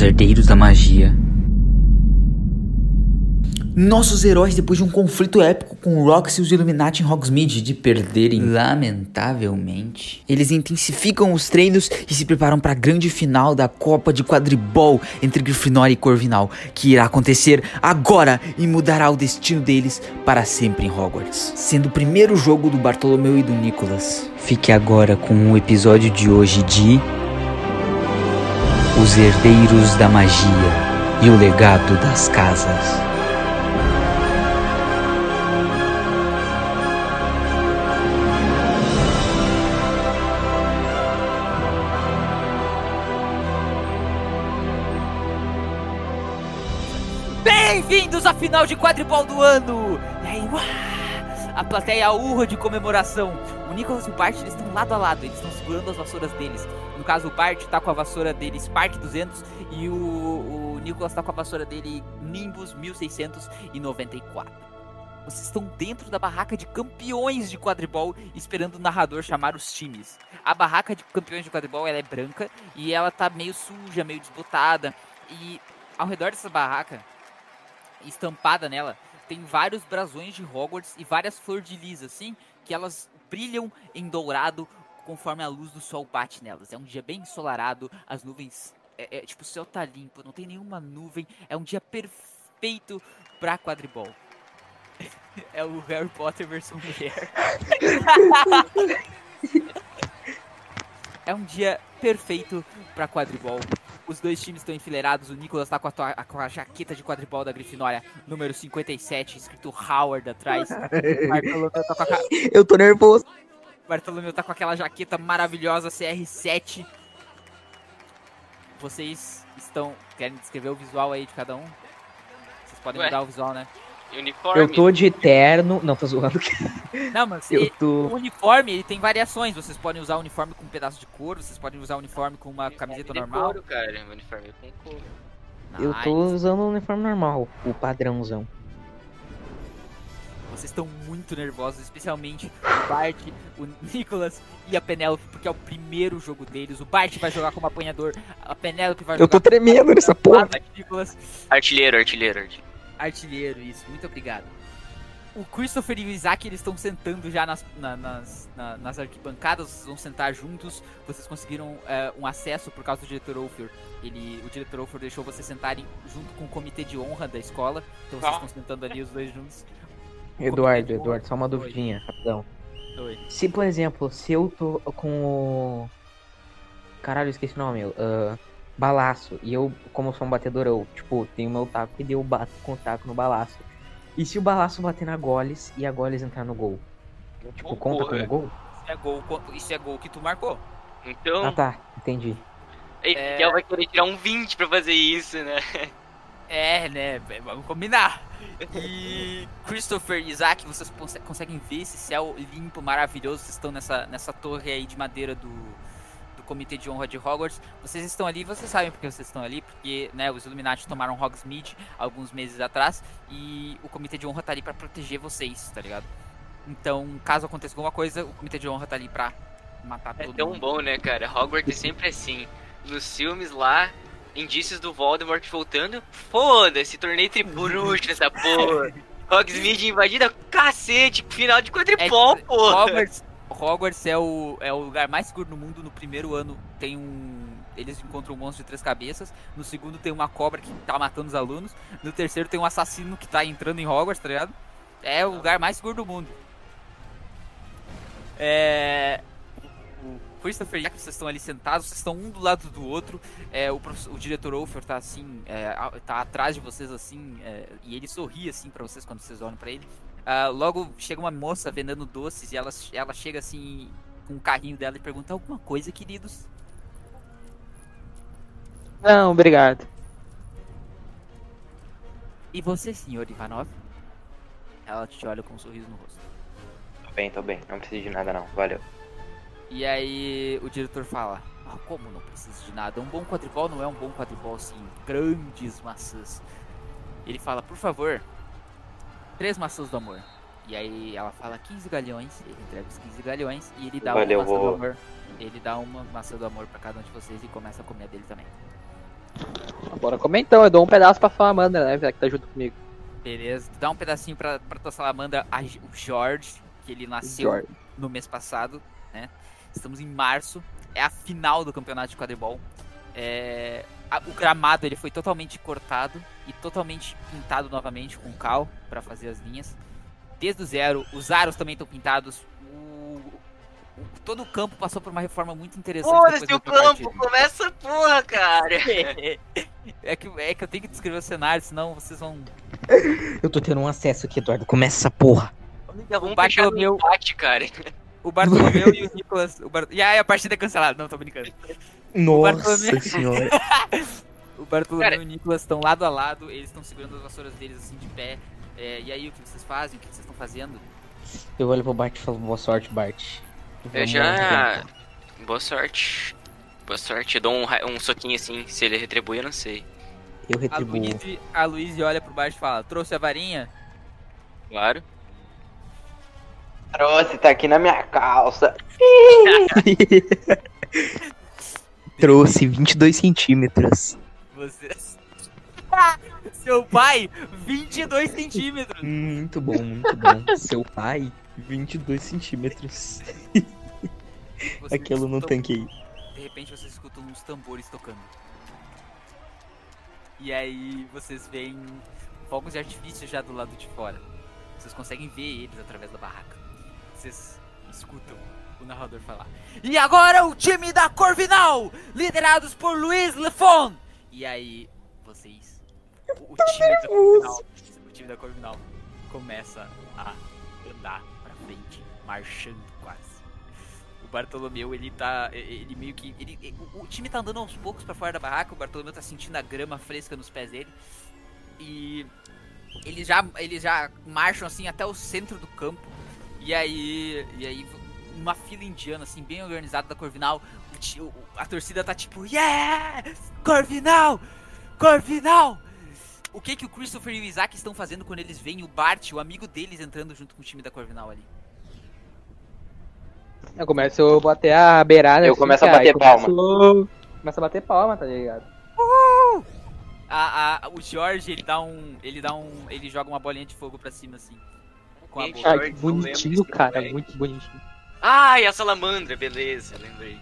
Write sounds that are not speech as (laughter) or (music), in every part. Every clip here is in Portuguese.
os herdeiros da magia. Nossos heróis, depois de um conflito épico com o Rox e os Illuminati em Hogsmeade, de perderem Lamentavelmente. Eles intensificam os treinos e se preparam para a grande final da Copa de Quadribol entre Grifinória e Corvinal, que irá acontecer agora e mudará o destino deles para sempre em Hogwarts, sendo o primeiro jogo do Bartolomeu e do Nicholas. Fique agora com o episódio de hoje de Os Herdeiros da Magia e o Legado das Casas. Bem-vindos à final de quadribol do ano! E aí, uá, a plateia urra de comemoração. O Nicholas e o Bart estão lado a lado, eles estão segurando as vassouras deles. No caso, o Bart tá com a vassoura dele Spark 200 e o, o Nicholas tá com a vassoura dele Nimbus 1694. Vocês estão dentro da barraca de campeões de quadribol, esperando o narrador chamar os times. A barraca de campeões de quadribol ela é branca e ela tá meio suja, meio desbotada. E ao redor dessa barraca estampada nela, tem vários brasões de Hogwarts e várias flores de lis, assim, que elas brilham em dourado conforme a luz do sol bate nelas. É um dia bem ensolarado, as nuvens. É, é, tipo, o céu tá limpo, não tem nenhuma nuvem. É um dia perfeito pra quadribol. (laughs) É o Harry Potter versão mulher. (laughs) é um dia perfeito pra quadribol. Os dois times estão enfileirados. O Nicolas tá com a, tua- com a jaqueta de quadribol da Grifinória, número 57, escrito Howard atrás. (laughs) Tá Eu tô nervoso. Bartolomeu tá com aquela jaqueta maravilhosa CR7. Vocês estão. Querem descrever o visual aí de cada um? Vocês podem Ué. mudar o visual, né? Uniforme. Eu tô de terno. Não, tô zoando. (laughs) Não, mas Eu e- tô. o uniforme ele tem variações. Vocês podem usar o uniforme com um pedaço de couro, vocês podem usar o uniforme com uma camiseta normal. Couro, cara. Uniforme com couro. Eu tô Nice. usando o uniforme normal, o padrãozão. Vocês estão muito nervosos, especialmente o Bart, o Nicholas e a Penélope, porque é o primeiro jogo deles. O Bart vai jogar como apanhador, a Penélope vai Eu tô jogar tremendo nessa porra. como Nicholas. Artilheiro, artilheiro, artilheiro. Artilheiro, isso, muito obrigado. O Christopher e o Isaac eles estão sentando já nas, na- nas, na- nas arquibancadas, vocês vão sentar juntos. Vocês conseguiram é, um acesso por causa do diretor Ofer. Ele, o diretor Ofer deixou vocês sentarem junto com o comitê de honra da escola. Então vocês Ah. estão sentando ali os dois juntos. Eduardo, Eduardo, só uma duvidinha, rapidão. Oi. Se, por exemplo, se eu tô com o. Caralho, eu esqueci o nome, meu. ah, balaço. E eu, como sou um batedor, eu, tipo, tenho meu taco e eu bato com o taco no balaço. E se o balaço bater na Goles e a Goles entrar no gol? Tipo, Oh, conta porra. como gol? Isso é gol, isso é gol que tu marcou. Então, Ah tá, entendi. é- Miguel vai querer tirar um 20 pra fazer isso, né? (laughs) É, né? é, Vamos combinar. E Christopher e Isaac, vocês conse- conseguem ver esse céu limpo, maravilhoso. Vocês estão nessa, nessa torre aí de madeira do, do Comitê de Honra de Hogwarts. Vocês estão ali, vocês sabem porque vocês estão ali, porque né, os Illuminati tomaram Hogsmeade alguns meses atrás e o Comitê de Honra tá ali pra proteger vocês, tá ligado? Então, caso aconteça alguma coisa, o Comitê de Honra tá ali pra matar É todo tão mundo. bom, né, cara? Hogwarts é sempre assim. Nos filmes lá, indícios do Voldemort voltando. Foda-se, tornei tribruxo nessa porra. (laughs) Hogsmeade invadida, cacete, final de quadripol, É, porra. Hogwarts, Hogwarts é o, é o lugar mais seguro do mundo. No primeiro ano tem um. Eles encontram um monstro de três cabeças. No segundo tem uma cobra que tá matando os alunos. No terceiro tem um assassino que tá entrando em Hogwarts, tá ligado? É o lugar mais seguro do mundo. É. Christopher, que vocês estão ali sentados, vocês estão um do lado do outro. É, o, o diretor Ofer tá assim, é, a- tá atrás de vocês assim, é, e ele sorri assim pra vocês quando vocês olham pra ele. Ah, logo chega uma moça vendendo doces e ela, ela chega assim com o carrinho dela e pergunta alguma coisa, queridos. Não, obrigado. E você, senhor Ivanov? Ela te olha com um sorriso no rosto. Tô bem, tô bem. Não preciso de nada não. Valeu. E aí o diretor fala: "Ah, como não precisa de nada? Um bom quadribol não é um bom quadribol sem grandes maçãs. Ele fala, por favor, três maçãs do amor. E aí ela fala 15 galhões, ele entrega os 15 galhões e ele dá Valeu, uma maçã do vou- amor. Ele dá uma maçã do amor pra cada um de vocês e começa a comer a dele também. Bora comer então, eu dou um pedaço pra Salamandra, né? Que tá junto comigo. Beleza, dá um pedacinho pra, pra tua salamandra, a, o George, que ele nasceu George. no mês passado, né? Estamos em março, é a final do campeonato de quadribol. É, a- o gramado ele foi totalmente cortado e totalmente pintado novamente com cal pra fazer as linhas. Desde o zero, os aros também estão pintados. O, o- todo o campo passou por uma reforma muito interessante. Depois o campo, partida. começa a porra, cara. (laughs) É que, é que eu tenho que descrever o cenário, senão vocês vão. Eu tô tendo um acesso aqui, Eduardo. Começa essa porra. Vamos baixar no meu- empate, cara. O Bartolomeu e o Nicolas. O Bar... E aí a partida é cancelada. Não, tô brincando. Bartolomeu- senhora. O Bartolomeu Cara- e o Nicolas estão lado a lado, eles estão segurando as vassouras deles assim de pé. É, e aí, o que vocês fazem? O que vocês estão fazendo? Eu olho pro Bart e falo, boa sorte, Bart. Eu já. Boa sorte. Boa sorte. Eu dou um, um soquinho assim. Se ele retribui, eu não sei. Eu A retribuo. Luíse, a Luíse olha pro baixo e fala: Trouxe a varinha? Claro. Trouxe, tá aqui na minha calça. (laughs) Trouxe 22 centímetros. Vocês. (laughs) Seu pai, 22 centímetros. Muito bom, muito bom. (laughs) Seu pai, 22 centímetros. Vocês Aquilo no escutam- tanque aí. De repente vocês escutam uns tambores tocando. E aí vocês veem fogos de artifício já do lado de fora. Vocês conseguem ver eles através da barraca. Vocês escutam o narrador falar. E agora o time da Corvinal, liderados por Luiz Lefon. E aí vocês, o, o time da Corvinal, o time da Corvinal começa a andar pra frente, marchando quase. O Bartolomeu, ele tá. Ele meio que. Ele, o, o time tá andando aos poucos pra fora da barraca. O Bartolomeu tá sentindo a grama fresca nos pés dele. E. Eles já, eles já marcham assim até o centro do campo. E aí. E aí. Uma fila indiana, assim, bem organizada da Corvinal. A torcida tá tipo. Yeah! Corvinal! Corvinal! O que que o Christopher e o Isaac estão fazendo quando eles veem o Bart, o amigo deles, entrando junto com o time da Corvinal ali? Eu começo a bater a beirada. Eu assim, começo a bater e começo- Começa a bater palma, tá ligado? A, a- o Jorge, ele dá um. Ele dá um. Ele joga uma bolinha de fogo pra cima, assim. Com a boca. Ai, que bonitinho, cara. Muito bonitinho. Ai, a salamandra, beleza, lembrei.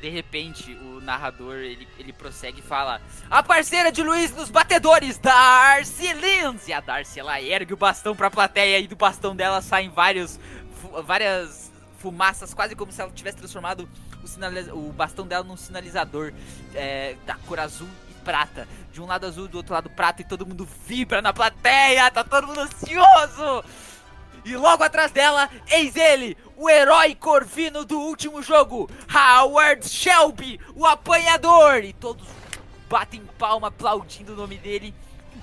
De repente, o narrador ele, ele prossegue e fala: A parceira de Luiz nos batedores, Darcy Lins! E a Darcy ela ergue o bastão pra plateia e do bastão dela saem vários, fu- várias fumaças, quase como se ela tivesse transformado o, o bastão dela num sinalizador é, da cor azul prata. De um lado azul, do outro lado prata, e todo mundo vibra na plateia, tá todo mundo ansioso! E logo atrás dela, eis ele, o herói corvino do último jogo, Howard Shelby, o apanhador! E todos batem palma aplaudindo o nome dele.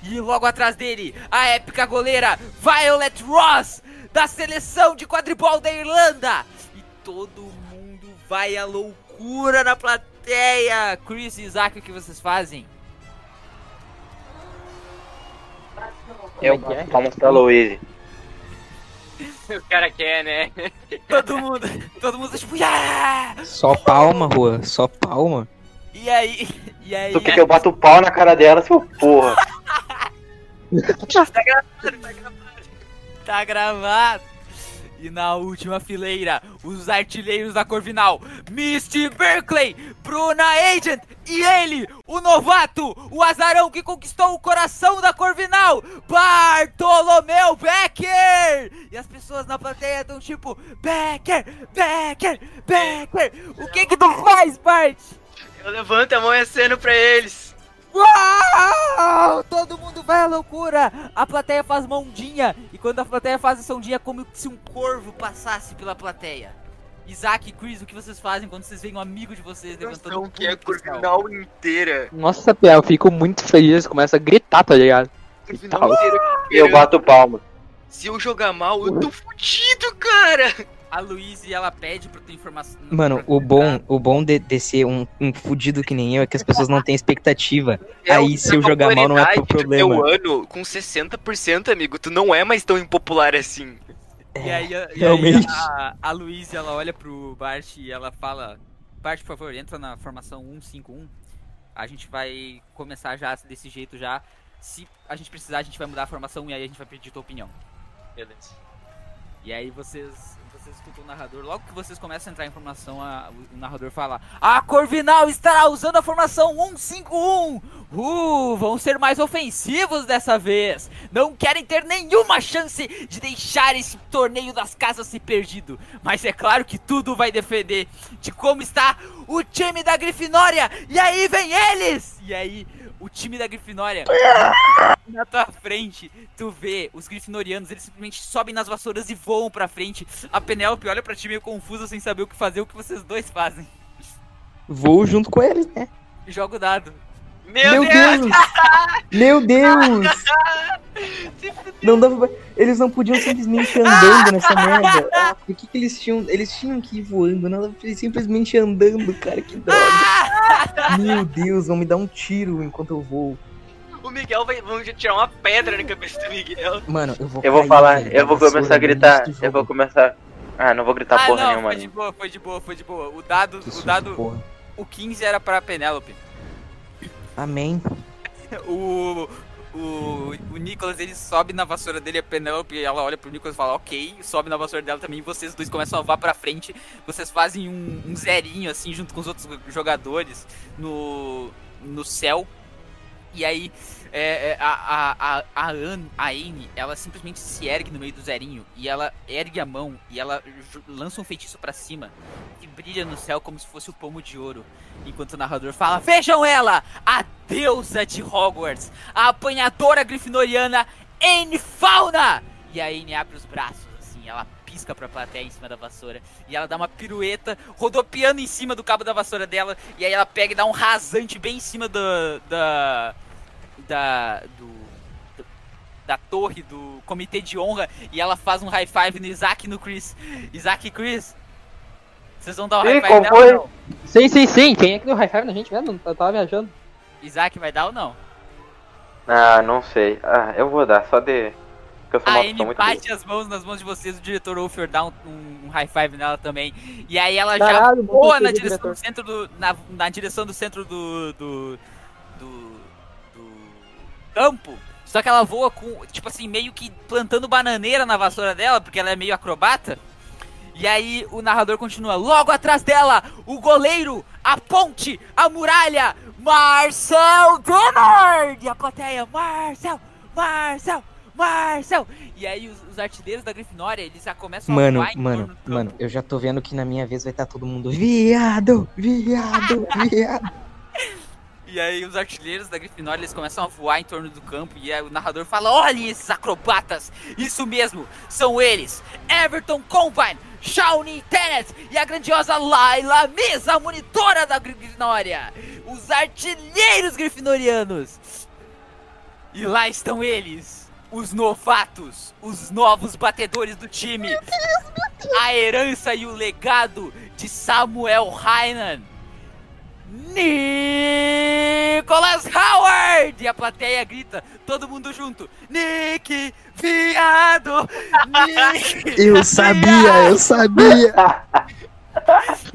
E logo atrás dele, a épica goleira Violet Ross, da seleção de quadribol da Irlanda. E todo mundo vai à loucura na plateia. Chris e Isaac, o que vocês fazem? Eu Como é que é? palmas pra Louise. (laughs) O cara quer, né? Todo mundo, todo mundo tipo, yeah! Só palma, rua. Só palma. E aí, e aí... Tu quer que eu bato o pau na cara dela, seu porra? (laughs) Tá gravado. E na última fileira, os artilheiros da Corvinal, Misty Berkeley, Bruna Agent e ele, o novato, o azarão que conquistou o coração da Corvinal, Bartolomeu Becker! E as pessoas na plateia estão tipo, Becker, Becker, Becker, o que que tu faz, Bart? Eu levanto a mão e aceno pra eles. Uau! Todo mundo vai à loucura! A plateia faz e quando a plateia faz essa ondinha, é como se um corvo passasse pela plateia. Isaac e Chris, o que vocês fazem quando vocês veem um amigo de vocês levantando Não um que é a? Corvinal inteira. Nossa, Pia, eu fico muito feliz. Começa a gritar, tá ligado? Corvinal Tal. inteira. Eu bato palma. Se eu jogar mal, eu tô fudido, cara. A Luíse, ela pede pra ter informação. Mano, o bom, o bom de, de ser um, um fudido que nem eu é que as pessoas não têm expectativa. (laughs) É Aí, se eu a jogar mal, não é teu problema. Teu ano com 60%, amigo, tu não é mais tão impopular assim. E aí, a, e aí realmente. a, a Luíse, ela olha pro Bart e ela fala: Bart, por favor, entra na formação 151. A gente vai começar já desse jeito já. Se a gente precisar, a gente vai mudar a formação e aí a gente vai pedir tua opinião. Beleza. E aí vocês, vocês escutam o narrador. Logo que vocês começam a entrar em formação, a- o narrador fala: A Corvinal estará usando a formação 151. Uh, vão ser mais ofensivos dessa vez. Não querem ter nenhuma chance de deixar esse torneio das casas se perdido. Mas é claro que tudo vai defender de como está o time da Grifinória. E aí vem eles! E aí, o time da Grifinória na tua frente, tu vê os grifinorianos, eles simplesmente sobem nas vassouras e voam pra frente. A Penélope olha pra ti meio confusa, sem saber o que fazer, o que vocês dois fazem. Vou junto com eles, né? Joga o dado. Meu, Meu Deus! Deus! (laughs) Meu Deus! Não dava pra... Eles não podiam simplesmente andando nessa merda. Ah, (laughs) por que, que eles tinham. Eles tinham que ir voando, não dava simplesmente andando, cara, que droga. (laughs) Meu Deus, vão me dar um tiro enquanto eu vou. O Miguel vai vamos tirar uma pedra na cabeça do Miguel. Mano, eu vou Eu vou cair, falar, velho, eu vou começar a no gritar. Eu vou começar. Ah, não vou gritar ah, porra não, nenhuma. foi de boa, foi de boa, foi de boa. O dado, Que o dado, o 15 era pra Penélope. Amém. (laughs) O, o, o Nicolas, ele sobe na vassoura dele, a Penélope, ela olha pro Nicolas e fala, ok, sobe na vassoura dela também, vocês dois começam a voar pra frente, vocês fazem um, um zerinho, assim, junto com os outros jogadores no, no céu, e aí é, é, a, a, a, Anne, a Anne, ela simplesmente se ergue no meio do zerinho, e ela ergue a mão, e ela lança um feitiço pra cima, que brilha no céu como se fosse o pomo de ouro, enquanto o narrador fala, vejam ela! a deusa de Hogwarts, a apanhadora grifinoriana Anne Fauna! E a Anne abre os braços, assim, ela pisca pra plateia em cima da vassoura, e ela dá uma pirueta, rodopiando em cima do cabo da vassoura dela, e aí ela pega e dá um rasante bem em cima do, da... da... do... do- da torre do comitê de honra, e ela faz um high five no Isaac e no Chris. Isaac e Chris, vocês vão dar um Ih, high five nela foi? ou não? Sim, sim, sim. Quem é que deu high five na gente mesmo? Eu tava viajando. Isaac vai dar ou não? Ah, não sei. Ah, eu vou dar, só de. Eu sou A pessoa muito. bate as mãos nas mãos de vocês, o diretor Wolfer dá um, um high five nela também. E aí ela já Caralho, bom voa na direção diretor. do centro do. Na, na direção do centro do. do. do, do campo. Só que ela voa com, tipo assim, meio que plantando bananeira na vassoura dela, porque ela é meio acrobata. E aí o narrador continua, logo atrás dela, o goleiro, a ponte, a muralha, Marcel Denard! E a plateia, Marcel, Marcel, Marcel! E aí os, os artilheiros da Grifinória, eles já começam Mano, a mano, mano, eu já tô vendo que na minha vez vai estar todo mundo. Viado! Viado! (laughs) Viado! E aí os artilheiros da Grifinória eles começam a voar em torno do campo e aí o narrador fala: "Olhem esses acrobatas! Isso mesmo, são eles! Everton Combine, Shawnee Tennant e a grandiosa Laila Mesa, a monitora da Grifinória! Os artilheiros grifinorianos! E lá estão eles, os novatos, os novos batedores do time. A herança e o legado de Samuel Hainan. Nicholas Howard! E a plateia grita, todo mundo junto. Nick, viado! Nick! (laughs) Eu sabia, eu sabia!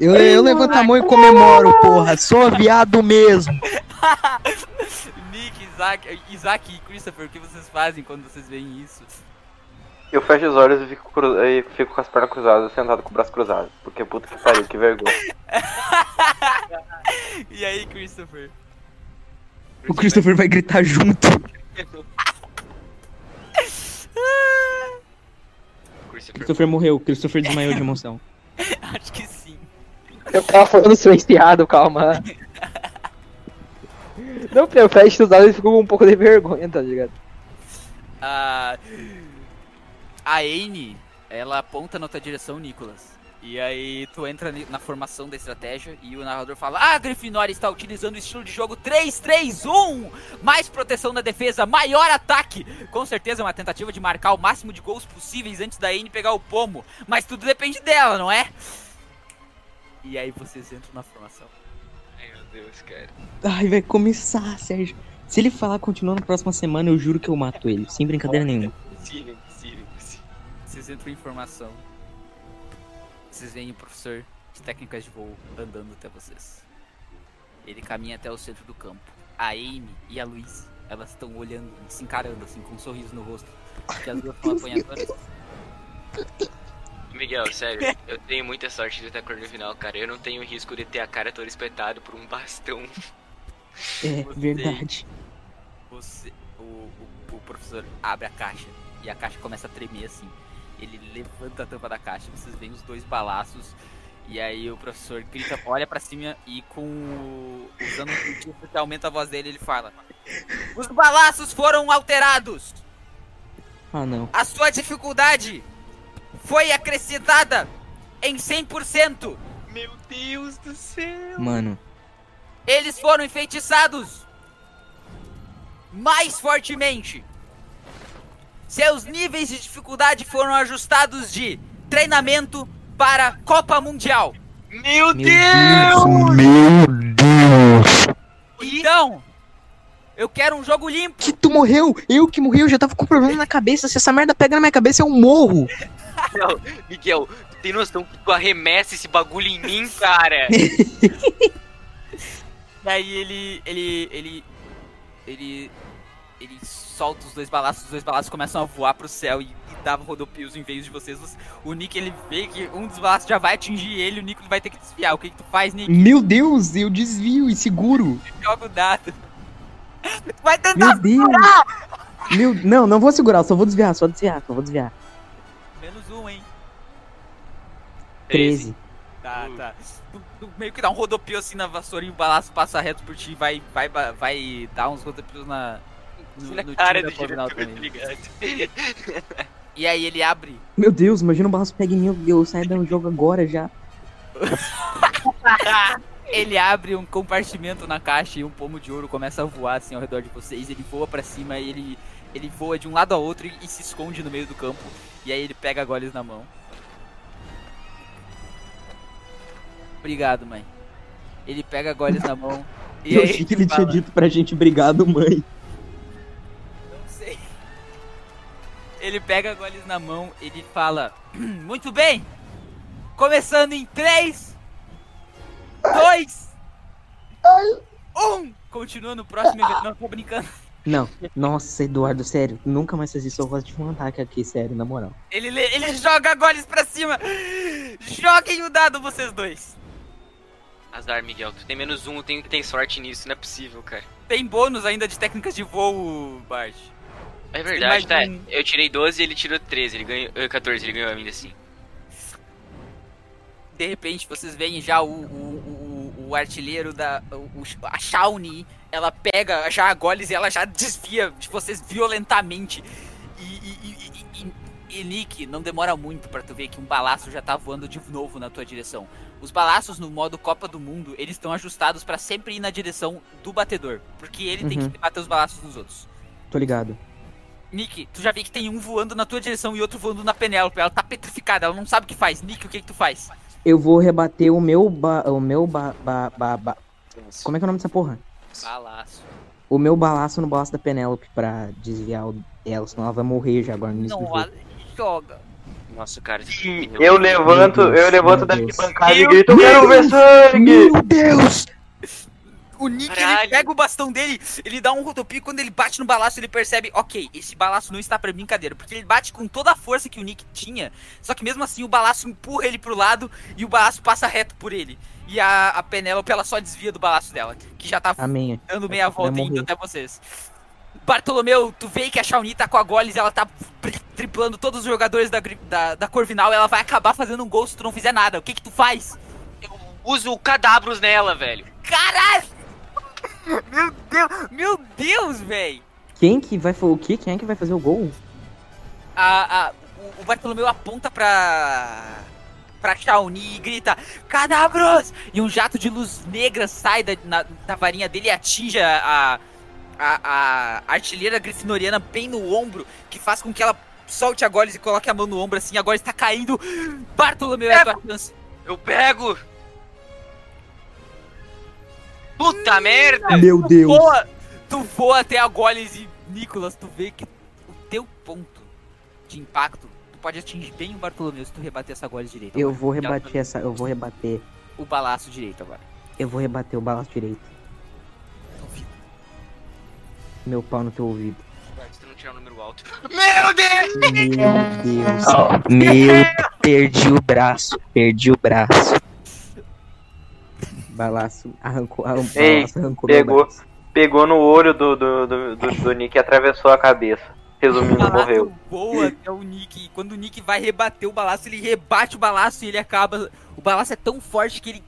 Eu, eu levanto a mão e comemoro, porra. Sou viado mesmo. (laughs) (laughs) Nick, Isaac, Isaac e Christopher, o que vocês fazem quando vocês veem isso? Eu fecho os olhos e fico, cru... e fico com as pernas cruzadas, sentado com o braço cruzado. Porque puta que pariu, que vergonha. (laughs) E aí, Christopher? O Christopher vai gritar junto. Christopher. Christopher morreu, o Christopher desmaiou de emoção. (laughs) Acho que sim. Eu tava falando silenciado, calma. (laughs) Não, eu fecho os olhos e fico com um pouco de vergonha, tá ligado? A, a Anne, ela aponta na tua direção, Nicholas. E aí tu entra na formação da estratégia e o narrador fala: Ah, Grifinória está utilizando o estilo de jogo 3-3-1! Mais proteção na defesa, maior ataque! Com certeza é uma tentativa de marcar o máximo de gols possíveis antes da Anne pegar o pomo. Mas tudo depende dela, não é? E aí vocês entram na formação. Deus, cara. Ai, vai começar, Sérgio. Se ele falar continuar na próxima semana, eu juro que eu mato ele. Sem brincadeira nenhuma. Impossível, impossível, impossível. Vocês entram em formação. Vocês veem o professor de técnicas de voo andando até vocês. Ele caminha até o centro do campo. A Amy e a Luiz, elas estão olhando, se encarando assim, com um sorriso no rosto. Porque as duas estão apanhadoras. Miguel, (laughs) sério, eu tenho muita sorte de ter a cor no final, cara. Eu não tenho risco de ter a cara toda espetada por um bastão. (laughs) É, Você- verdade. Você, o, o, o professor abre a caixa e a caixa começa a tremer assim. Ele levanta a tampa da caixa, vocês veem os dois balaços. E aí o professor grita, olha pra cima e com o, usando um feitiço que aumenta a voz dele, ele fala: Os balaços foram alterados! Ah, não. A sua dificuldade foi acrescentada em 100%! Meu Deus do céu! Mano, Eles foram enfeitiçados mais fortemente. Seus níveis de dificuldade foram ajustados de treinamento para Copa Mundial. Meu meu Deus! Deus. Então, eu quero um jogo limpo. Que tu morreu? Eu que morri, eu já tava com problema na cabeça. Se essa merda pega na minha cabeça, eu morro. Miguel, Miguel, tu tem noção que tu arremessa esse bagulho em mim, cara? (laughs) E aí ele ele ele ele ele solta os dois balaços, os dois balaços começam a voar pro céu e, e dá rodopios em vez de vocês. O Nick ele vê que um dos balaços já vai atingir ele, o Nick vai ter que desviar. O que que tu faz, Nick? Meu Deus, eu desvio e seguro. Joga o dado. Vai tentar Meu Deus. Meu, não, não vou segurar, só vou desviar, só desviar, só vou desviar. Menos um, hein? 13. Tá, tá. Tu, tu meio que dá um rodopio assim na vassoura e o balaço passa reto por ti e vai, vai, vai dar uns rodopios na. No, no cara do diretor, também. E aí ele abre. Meu Deus, imagina o balaço pega em mim, eu, eu saio do jogo agora já. (laughs) Ele abre um compartimento na caixa e um pomo de ouro começa a voar assim ao redor de vocês. Ele voa pra cima e ele, ele voa de um lado a outro e, e se esconde no meio do campo. E aí ele pega a goles na mão. Obrigado, mãe. Ele pega a goles na mão. (laughs) E eu aí achei que ele tinha fala, dito pra gente obrigado, mãe. Não sei. Ele pega a goles na mão, ele fala: Muito bem! Começando em 3, 2, 1! Continua no próximo evento. Não, tô brincando. Não, nossa, Eduardo, sério, nunca mais faz isso, eu gosto de um ataque aqui, sério, na moral. Ele, le- ele joga goles pra cima. Joguem o dado, vocês dois. Azar, Miguel. Tu tem menos um, que ter sorte nisso. Não é possível, cara. Tem bônus ainda de técnicas de voo, Bart. É verdade, tá? um. Eu tirei 12 e ele tirou 13. Ele ganhou. eh, 14, ele ganhou ainda assim. De repente, vocês veem já o, o, o, o artilheiro da. O, o- a Shawnee. Ela pega já a goles e ela já desvia de vocês violentamente. E, e, e, e- Nick, não demora muito pra tu ver que um balaço já tá voando de novo na tua direção. Os balaços no modo Copa do Mundo, eles estão ajustados pra sempre ir na direção do batedor. Porque ele tem Uhum. que bater os balaços nos outros. Tô ligado. Nick, tu já vê que tem um voando na tua direção e outro voando na Penélope. Ela tá petrificada, ela não sabe o que faz. Nick, o que que tu faz? Eu vou rebater o meu ba... o meu ba... ba, ba, ba- Como é que é o nome dessa porra? Balaço. O meu balaço no balaço da Penélope pra desviar o- ela, senão ela vai morrer já agora no início do Não, jogo. a- joga. Nossa, cara. Eu levanto, Meu Deus, eu levanto da arquibancada e grito, eu quero ver sangue! Meu Deus! O Nick, ele Caralho. pega o bastão dele, ele dá um rodopio, quando ele bate no balaço, ele percebe, ok, esse balaço não está pra brincadeira, porque ele bate com toda a força que o Nick tinha, só que mesmo assim o balaço empurra ele pro lado e o balaço passa reto por ele. E a, a Penélope, ela só desvia do balaço dela, que já tá Amém. dando meia volta e indo até vocês. Bartolomeu, tu vê que a Shawnee tá com a Goles, ela tá tri- triplando todos os jogadores da, da, da Corvinal, ela vai acabar fazendo um gol se tu não fizer nada. O que que tu faz? Eu uso o cadabros nela, velho. Caralho! Meu Deus, meu Deus, véi! Quem que vai fazer o quê? Quem é que vai fazer o gol? A, a, o, o Bartolomeu aponta pra. Pra Shawnee e grita: Cadabros! E um jato de luz negra sai da, na- da varinha dele e atinge a, a, a artilheira grifinoriana bem no ombro, que faz com que ela solte a Goles e coloque a mão no ombro assim. A Goles tá caindo. Bartolomeu é a tua chance. Eu pego! Puta merda! Meu Deus! voa, tu voa até a Goles e Nicolas, tu vê que o teu ponto de impacto, Tu pode atingir bem o Bartolomeu se tu rebater essa gola direita. Eu vou rebater Já, essa. Eu vou rebater. O balaço direito agora. Eu vou rebater o balaço direito. Ouvido. Meu pau no teu ouvido. Não. (laughs) Meu Deus! Meu Deus. Oh. Meu, perdi o braço. Perdi o braço. Balaço arrancou. arrancou, Ei, arrancou pegou, pegou no olho do, do, do, do, do Nick e atravessou a cabeça. Resumindo, balaço morreu. voa até o Nick. E quando o Nick vai rebater o balaço, ele rebate o balaço e ele acaba. O balaço é tão forte que ele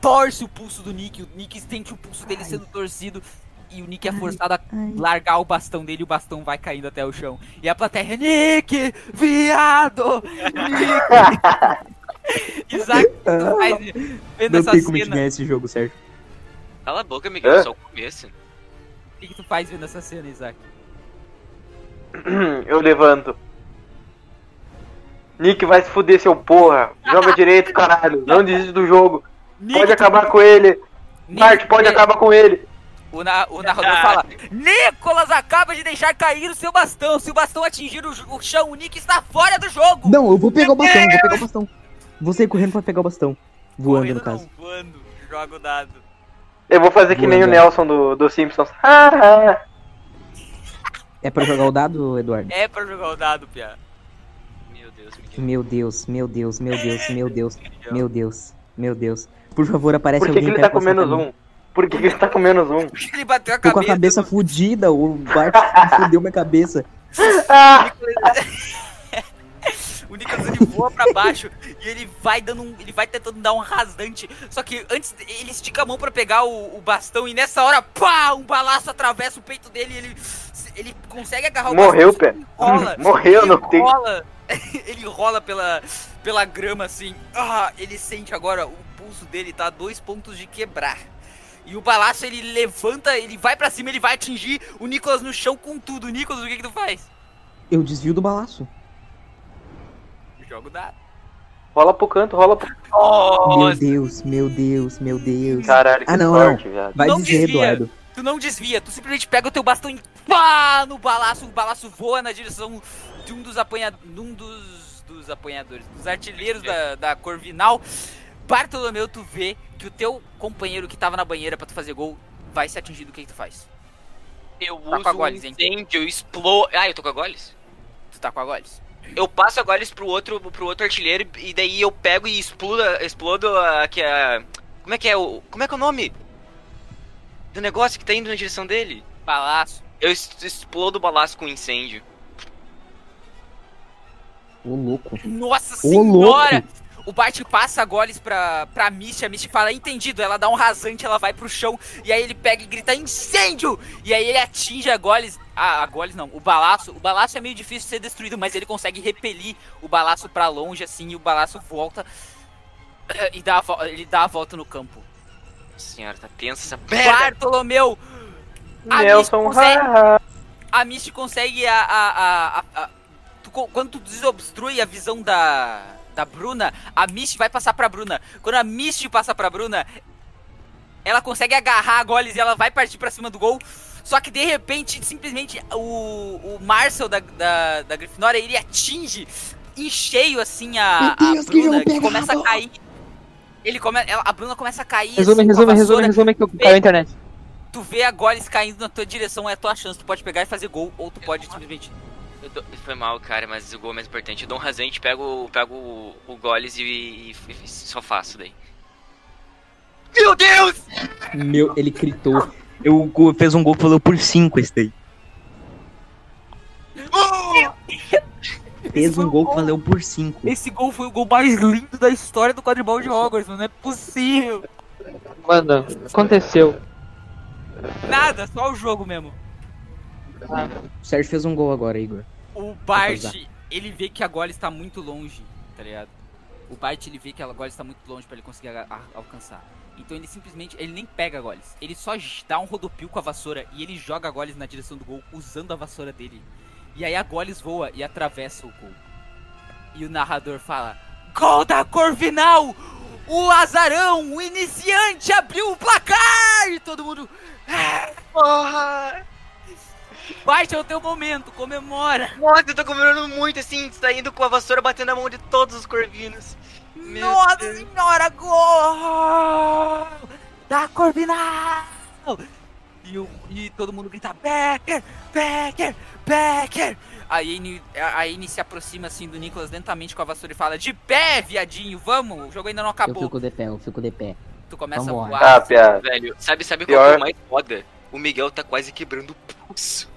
torce o pulso do Nick. O Nick sente o pulso dele sendo torcido. E o Nick é forçado a largar o bastão dele e o bastão vai caindo até o chão. E a plateia, Nick! Viado! Nick! (laughs) Isaac, tu faz vendo Não essa tem como cena. ganhar esse jogo, certo? Cala a boca, Miguel, Hã? só o começo. O que, que tu faz vendo essa cena, Isaac? (clears throat) Eu levanto. Nick vai se fuder, seu porra. Joga (laughs) direito, caralho. Não desiste do jogo. Nick, Pode tu- acabar com ele. Nick, pode é- acabar com ele. O, na- o narrador fala: Nicolas acaba de deixar cair o seu bastão. Se o bastão atingir o, o chão, o Nick está fora do jogo. Não, eu vou pegar o bastão, vou pegar o bastão. Vou sair correndo pra pegar o bastão. Voando, Correndo no caso. Não, voando. Joga o dado. Eu vou fazer que nem o Nelson do, do Simpsons. (laughs) É pra jogar o dado, Eduardo? É pra jogar o dado, Pia. Meu Deus, Miguel. Meu Deus, meu Deus, meu Deus, meu Deus, (laughs) meu Deus, meu Deus. Por favor, aparece Por que, que alguém ele perto tá com menos câmera. um? Por que, que ele tá com menos um? Ele bateu a Tô com cabeça. a cabeça no- fudida, o Bart (laughs) fudeu minha cabeça. (laughs) Ah, O Nicolas ele voa pra baixo e ele vai dando um, ele vai tentando dar um rasante. Só que antes ele estica a mão pra pegar o, o bastão e nessa hora, pá, um balaço atravessa o peito dele e ele ele consegue agarrar o Morreu, bastão, pé. Rola. (laughs) Morreu, ele não tem. rola, ele rola pela pela grama assim. Ah, ele sente agora o pulso dele tá a dois pontos de quebrar. E o balaço ele levanta, ele vai pra cima, ele vai atingir o Nicolas no chão com tudo. Nicolas, o que que tu faz? Eu desvio do balaço. Joga o dado. Rola pro canto, rola pro. Meu Deus, meu Deus, meu Deus. Caralho, que Ah, não, sorte, viado. Vai Não dizer, desvia. Eduardo. Tu não desvia, tu simplesmente pega o teu bastão e pá no balaço, o balaço voa na direção de um dos apanha... de um dos, dos apanhadores, dos artilheiros da, da Corvinal. Bartolomeu, tu vê que o teu companheiro que tava na banheira pra tu fazer gol vai ser atingido, o que, que tu faz? Eu Tá com uso a um Goles, hein? incêndio, eu explo... Ah, eu tô com a Goles? Tu tá com a Goles? Eu passo a Goles pro outro, pro outro artilheiro e daí eu pego e explodo, explodo a, que a... Como é que é o... Como é que é o nome? Do negócio que tá indo na direção dele? Balaço. Eu explodo o balaço com incêndio. Ô, louco. Nossa Ô, senhora! louco. O Bart passa a goles pra, pra Misty, a Misty fala, entendido, ela dá um rasante, ela vai pro chão, e aí ele pega e grita, incêndio! E aí ele atinge a goles, a, a goles não, o balaço, o balaço é meio difícil de ser destruído, mas ele consegue repelir o balaço pra longe, assim, e o balaço volta, e dá a, ele dá a volta no campo. Senhora, tá tensa merda. Bartolomeu! A Nelson, Misty consegue, a Misty consegue a. a, a, a- a- tu quando tu desobstrui a visão da. Da Bruna, a Misty vai passar pra Bruna. Quando a Misty passa pra Bruna, ela consegue agarrar a Goles e ela vai partir pra cima do gol. Só que de repente, simplesmente, o, o Marcel da, da, da Grifinória, ele atinge em cheio, assim, a, Deus, que Bruna, jogo que começa a cair. Ele come, ela- a Bruna começa a cair. Resume, assim, com a resume, resume, resume que eu caiu a internet. Tu vê a Goles caindo na tua direção, é a tua chance. Tu pode pegar e fazer gol, ou tu pode simplesmente dou- Foi mal, cara, mas o gol é mais importante. Eu dou um rasante, pego, pego o, o Goles e, e- e só faço daí. Meu Deus! Meu, ele gritou. Eu go- fez um gol que falou por 5 esse daí. Fez um gol que valeu por 5. Esse gol foi o gol mais lindo da história do quadribol de Hogwarts, mano. Não é possível. Mano, aconteceu. Nada, só o jogo mesmo. O Sérgio fez um gol agora, Igor. O Bart, ele vê que a Goles está muito longe, tá ligado? O Bart, ele vê que a Goles está muito longe pra ele conseguir alcançar. Então ele simplesmente, ele nem pega a Goles. Ele só dá um rodopio com a vassoura e ele joga a Goles na direção do gol usando a vassoura dele. E aí a Goles voa e atravessa o gol. E o narrador fala: Gol da Corvinal! O azarão, o iniciante abriu o placar! E todo mundo. "Ah, Porra! É o teu momento, comemora! Nossa, eu tô comemorando muito assim, saindo com a vassoura batendo na mão de todos os corvinos. Meu Nossa Deus. senhora, gol! Da Corvinal! E E, o- e todo mundo grita, Becker, Becker, Becker. A Anne, a Anne se aproxima assim do Nicolas lentamente com a vassoura e fala, de pé, viadinho, vamos, o jogo ainda não Eu acabou. fico de pé, eu fico de pé. Tu começa Vambora. a Ah, voar. piada. Velho, sabe, sabe Pior. qual que é o mais foda? O Miguel tá quase quebrando o pulso.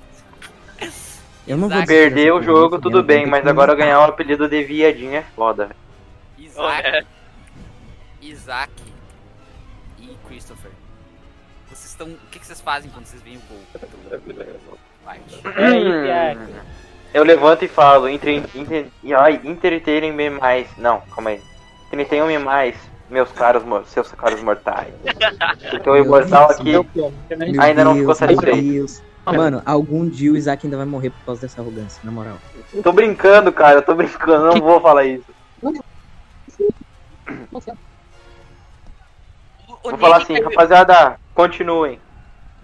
Eu não vou Perder o jogo, eu tudo bem, mas que- agora ganhar o apelido de viadinho é foda. velho. Isaac, Isaac e Christopher. Vocês estão. O que, que vocês fazem quando vocês veem o gol? White? Hum. Eu levanto e falo, entre, entre, e, ai, entreterem-me mais. Não, calma aí. Entretenham-me mais, meus caros, seus caros mortais. (laughs) Porque o imortal aqui. Meu Ainda não ficou satisfeito. Mano, algum dia o Isaac ainda vai morrer por causa dessa arrogância, na moral. Tô brincando, cara, eu tô brincando, não vou falar isso. O Vou falar assim, caiu- rapaziada, continuem.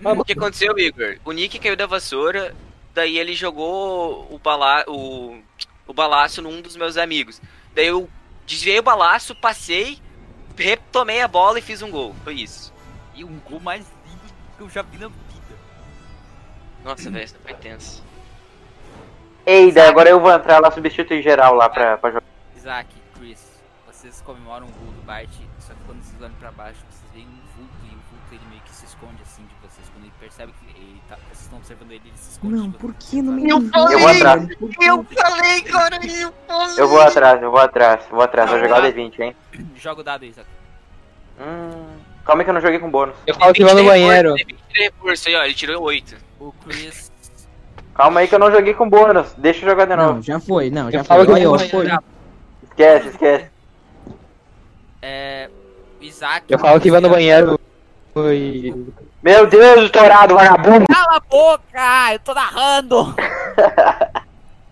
O que aconteceu, Igor? O Nick caiu da vassoura, daí ele jogou o, bala... o... o balaço num dos meus amigos. Daí eu desviei o balaço, passei, retomei a bola e fiz um gol. Foi isso. E um gol mais lindo que eu já vi na. Nossa, velho, isso foi tenso. Ei, daí agora eu vou entrar lá, substituir geral lá pra, pra jogar. Isaac, Chris, vocês comemoram o gol do Bart, só que quando vocês olham pra baixo, vocês veem um vulto e o vulto ele meio que se esconde assim de vocês. Quando ele percebe que ele tá, vocês estão observando ele, ele se esconde. Não, por que não me sabe? Eu vou atrás, Eu falei, cara, eu falei. eu vou atrás, eu vou atrás, eu vou atrás, vou jogar o D20, hein. (clears throat) Joga o dado, Isaac. Hum, calma aí que eu não joguei com bônus. Eu falo que vai no banheiro. Ele tirou 8. O Chris. Calma aí que eu não joguei com bônus, deixa eu jogar de novo. Não, já foi, não, já Eu falo foi. que Olha, eu foi. Esquece, esquece. É. Isaac. Eu falo que vai no banheiro. Foi. Meu Deus, estourado, vagabundo! Cala a boca! Eu tô narrando!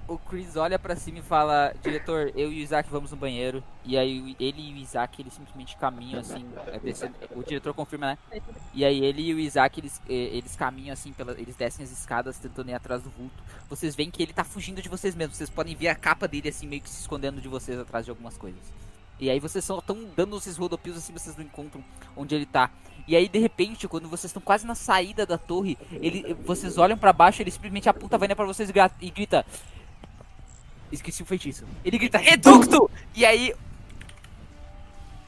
O Chris olha pra cima e fala: Diretor, eu e o Isaac vamos no banheiro. E aí ele e o Isaac eles simplesmente caminham assim. é, o diretor confirma, né? E aí ele e o Isaac eles, eh, eles caminham assim, pela, eles descem as escadas tentando ir atrás do vulto. Vocês veem que ele tá fugindo de vocês mesmos. Vocês podem ver a capa dele assim, meio que se escondendo de vocês atrás de algumas coisas. E aí vocês só estão dando esses rodopios assim, vocês não encontram onde ele tá. E aí, de repente, quando vocês estão quase na saída da torre, ele, vocês olham pra baixo, ele simplesmente aponta a vaina pra vocês e grita. Esqueci o feitiço. Ele grita, Reducto! E aí.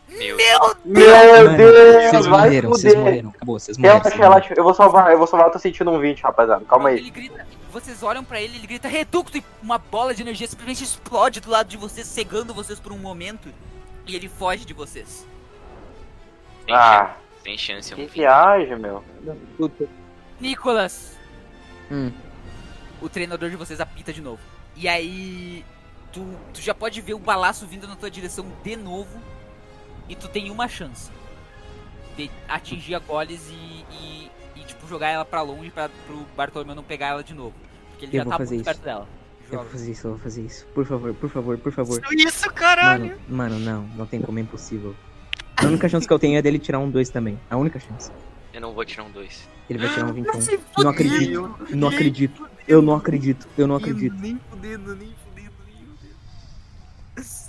Meu Meu Meu Deus, vocês vai morreram, vocês morreram. Acabou, vocês morreram. Relaxa, relaxa, eu vou salvar, eu vou salvar, eu tô sentindo um 20, rapaziada, calma aí. Ele grita, vocês olham pra ele, ele grita Reducto e uma bola de energia simplesmente explode do lado de vocês, cegando vocês por um momento. E ele foge de vocês. Sem Ah, chance, sem chance. que eu- viagem, meu. Nicolas, Hum. o treinador de vocês apita de novo. E aí, tu, tu já pode ver o balaço vindo na tua direção de novo. E tu tem uma chance de atingir a Goles e, e, e, tipo, jogar ela pra longe pra, pro Bartolomeu não pegar ela de novo. Porque ele Eu já tá muito isso. perto dela. Eu Joga. vou fazer isso, eu vou fazer isso. Por favor, por favor, por favor. Isso, caralho! Mano, mano, não, não tem como, é impossível. A única chance que eu tenho é dele tirar um 2 também. A única chance. Eu não vou tirar um 2. Ele vai tirar um 21. Não acredito, não acredito. Eu não acredito, eu não acredito. Nem fudendo, nem fudendo, nem fudendo.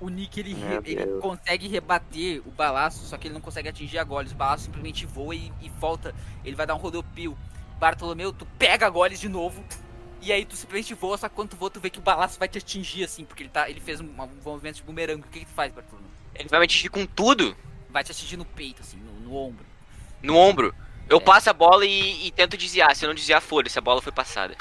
O Nick ele, re- ele consegue rebater o balaço, só que ele não consegue atingir a Goles. O balaço simplesmente voa e, e volta. Ele vai dar um rodopio. Bartolomeu, tu pega a Goles de novo. E aí tu simplesmente voa, só que quando tu voa, tu vê que o balaço vai te atingir assim, porque ele, tá, ele fez um, um movimento de bumerangue. O que, que tu faz, Bartolomeu? Ele vai me atingir com tudo Vai te atingir no peito, assim, no, no ombro. no ombro. Eu É. passo a bola e, e tento desviar. Se eu não desviar, foda-se, a bola foi passada.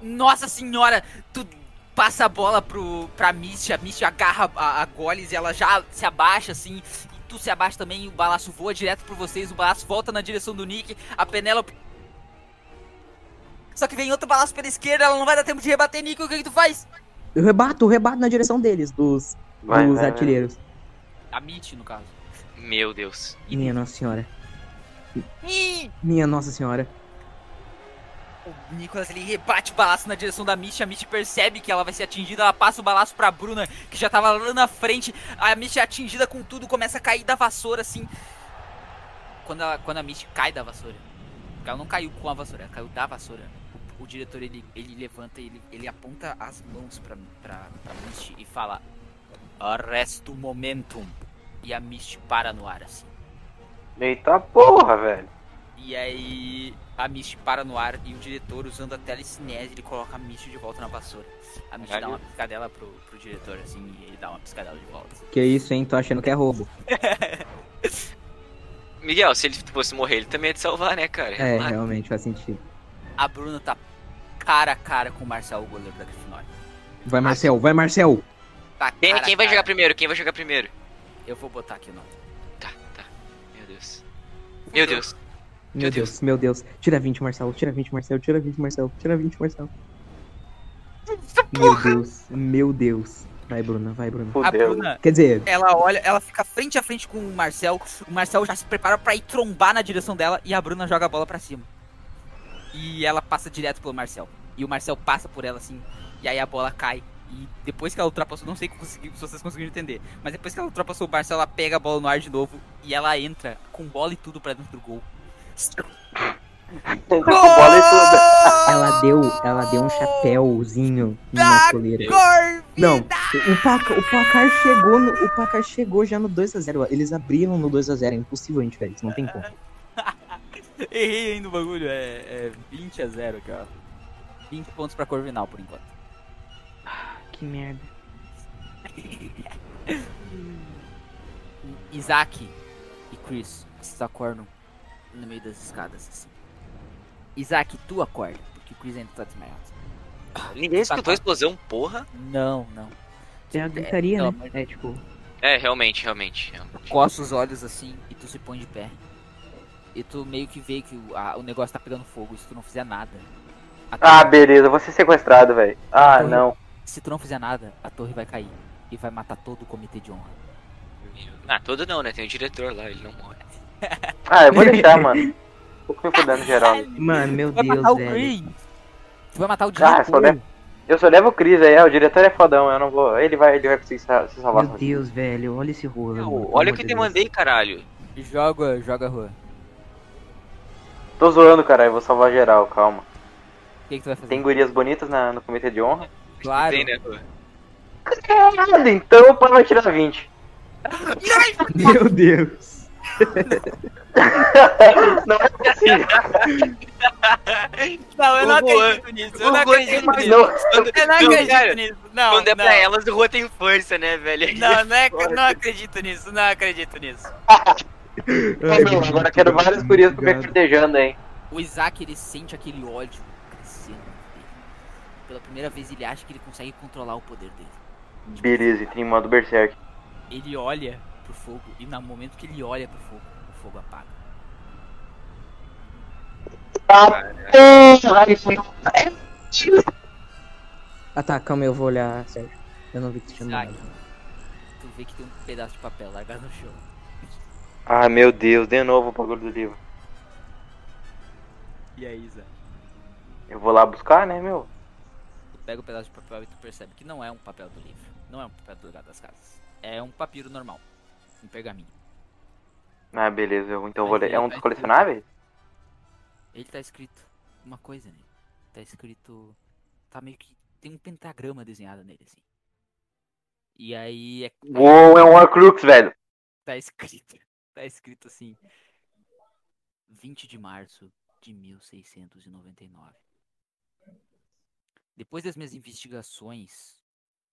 Nossa senhora, tu passa a bola pro, pra Misty, a Misty agarra a, a Goles e ela já se abaixa assim, e tu se abaixa também, e o balaço voa direto por vocês, o balaço volta na direção do Nick, a Penélope... Só que vem outro balaço pela esquerda, ela não vai dar tempo de rebater Nick, o que, que tu faz? Eu rebato, eu rebato na direção deles, dos, Vai, dos vai, vai. artilheiros. A Mitch, no caso. Meu Deus. Minha Nossa Senhora. Ih! Minha Nossa Senhora. O Nicolas ele rebate o balaço na direção da Mitch, a Mitch percebe que ela vai ser atingida, ela passa o balaço pra Bruna, que já tava lá na frente, a Mitch é atingida com tudo, começa a cair da vassoura assim. Quando, ela, quando a Mitch cai da vassoura, porque ela não caiu com a vassoura, ela caiu da vassoura. O, o diretor ele, ele levanta, ele, ele aponta as mãos pra, pra, pra Mitch e fala: Arresta o momentum. E a Mitch para no ar assim. Eita porra, velho. E aí a Misty para no ar e o diretor, usando a telecinese, ele coloca a Misty de volta na vassoura. A Misty dá Caralho. uma piscadela pro, pro diretor, assim, e ele dá uma piscadela de volta. Que isso, hein? Tô achando que é roubo. (laughs) Miguel, se ele fosse morrer, ele também ia te salvar, né, cara? É, Relaxa. realmente faz sentido. A Bruna tá cara a cara com o Marcel, o goleiro da Grifinória. Vai, Marcel, vai, Marcel! Tá Quem, quem vai cara. jogar primeiro? Quem vai jogar primeiro? Eu vou botar aqui o nome. Tá, tá. Meu Deus. Meu Deus. Meu Deus, meu Deus. Tira 20, Marcel, tira 20, Marcel, tira 20, Marcel, tira 20, Marcel. Meu Deus, meu Deus. Vai, Bruna, vai, Bruna. A. Bruna, Quer dizer, ela olha, ela fica frente a frente com o Marcel. O Marcel já se prepara pra ir trombar na direção dela e a Bruna joga a bola pra cima. E ela passa direto pelo Marcel. E o Marcel passa por ela assim, e aí a bola cai. E depois que ela ultrapassou, não sei se vocês conseguiram entender, mas depois que ela ultrapassou o Marcel, ela pega a bola no ar de novo e ela entra com bola e tudo pra dentro do gol. Com bola e tudo. ela deu, ela deu um chapéuzinho na coleira. Não, o placar, o placar chegou no, o placar chegou já no 2 a 0. Eles abriram no 2 a 0, é impossível a gente ver isso, não tem como. (laughs) Errei aí no bagulho, é, é 20 a 0 aqui, ó. 20 pontos pra Corvinal por enquanto. Que merda. (laughs) Isaac e Chris, vocês acordam no meio das escadas assim. Isaac, tu acorda, porque o Chris ainda tá desmaiado. Ninguém escutou a explosão, porra. Não, não. É a gritaria, pelo né? É tipo, É, realmente, realmente. realmente. coça os olhos assim e tu se põe de pé. E tu meio que vê que o, a- o negócio tá pegando fogo se tu não fizer nada. A Ah, beleza, eu vou ser sequestrado, velho. Ah, Torre- não. Se tu não fizer nada, a torre vai cair. E vai matar todo o comitê de honra. Ah, todo não, né? Tem o diretor lá, ele não morre. (laughs) Ah, eu vou deixar, mano. Pouco me fudendo geral. mano, meu Tu vai Deus, matar o velho. Chris! Tu vai matar o Ah, diretor! só levo, eu só levo o Chris aí, é, o diretor é fodão, eu não vou. Ele vai, ele vai conseguir se se salvar Meu. Deus, velho, olha esse rolo. Meu, mano, pelo olha o que te Deus. mandei, caralho. Joga, joga rua. Tô zoando, cara, eu vou salvar geral, calma. O que, que tu vai fazer? Tem gurias bonitas na- no comitê de honra? Claro. Tem, né? Caralho, então o pai vai tirar 20. Meu Deus. (laughs) não é possível. Não, eu não acredito nisso. Eu não acredito nisso. Não, Eu não acredito nisso. Não, Quando é pra elas, o Rua tem força, né, velho? Não, não, é, não acredito nisso. Não acredito nisso. não, agora quero várias gurias pra me cortejando, hein. O Isaac, ele sente aquele ódio. Pela primeira vez, ele acha que ele consegue controlar o poder dele. Beleza, tem modo Berserk. Ele olha pro fogo e no momento que ele olha pro fogo, o fogo apaga. Ah tá, calma, eu vou olhar, Sérgio. Eu não vi que tinha mandado. tu vê que tem um pedaço de papel largado no chão. Ah, meu Deus, de novo o bagulho do livro. E aí, Isaac? Eu vou lá buscar, né, meu? Pega o pedaço de papel e tu percebe que não é um papel do livro. Não é um papel do legado das casas. É um papiro normal. Um pergaminho. Ah, beleza, então vou ler. É um vai dos colecionáveis? Ele tá escrito uma coisa nele. Tá escrito. Tá meio que. Tem um pentagrama desenhado nele, assim. E aí é. Uou, é um Horcrux, velho. Tá escrito. (laughs) Tá escrito assim. 20 de março de 1699. Depois das minhas investigações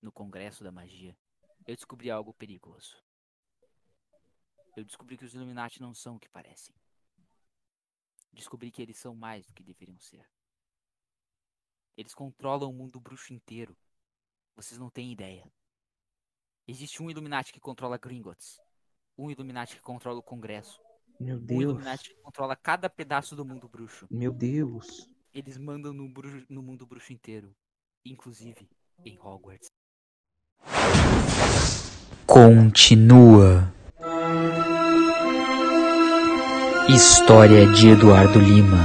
no Congresso da Magia, eu descobri algo perigoso. Eu descobri que os Illuminati não são o que parecem. Descobri que eles são mais do que deveriam ser. Eles controlam o mundo bruxo inteiro. Vocês não têm ideia. Existe um Illuminati que controla Gringotts. Um Illuminati que controla o Congresso. Meu Um Deus. Illuminati que controla cada pedaço do mundo bruxo. Meu Deus. Eles mandam no, bru- no mundo bruxo inteiro. Inclusive em Hogwarts. Continua. História de Eduardo Lima.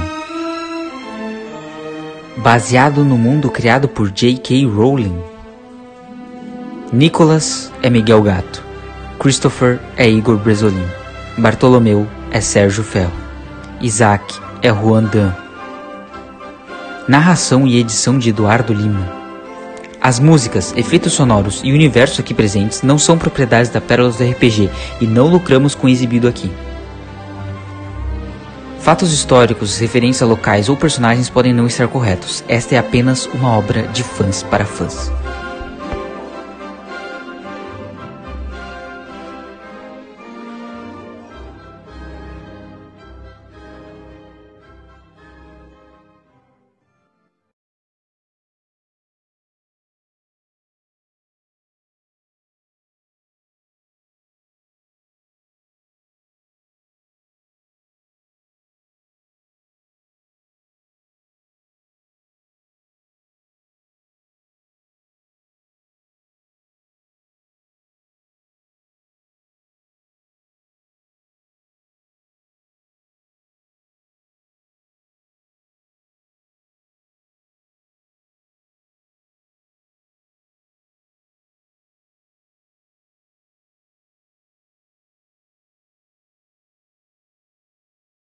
Baseado no mundo criado por J.K. Rowling. Nicholas é Miguel Gato. Christopher é Igor Bresolin. Bartolomeu é Sérgio Ferro. Isaac é Juan Dan. Narração e edição de Eduardo Lima. As músicas, efeitos sonoros e universo aqui presentes não são propriedades da Pérolas do RPG e não lucramos com o exibido aqui. Fatos históricos, referências locais ou personagens podem não estar corretos. Esta é apenas uma obra de fãs para fãs.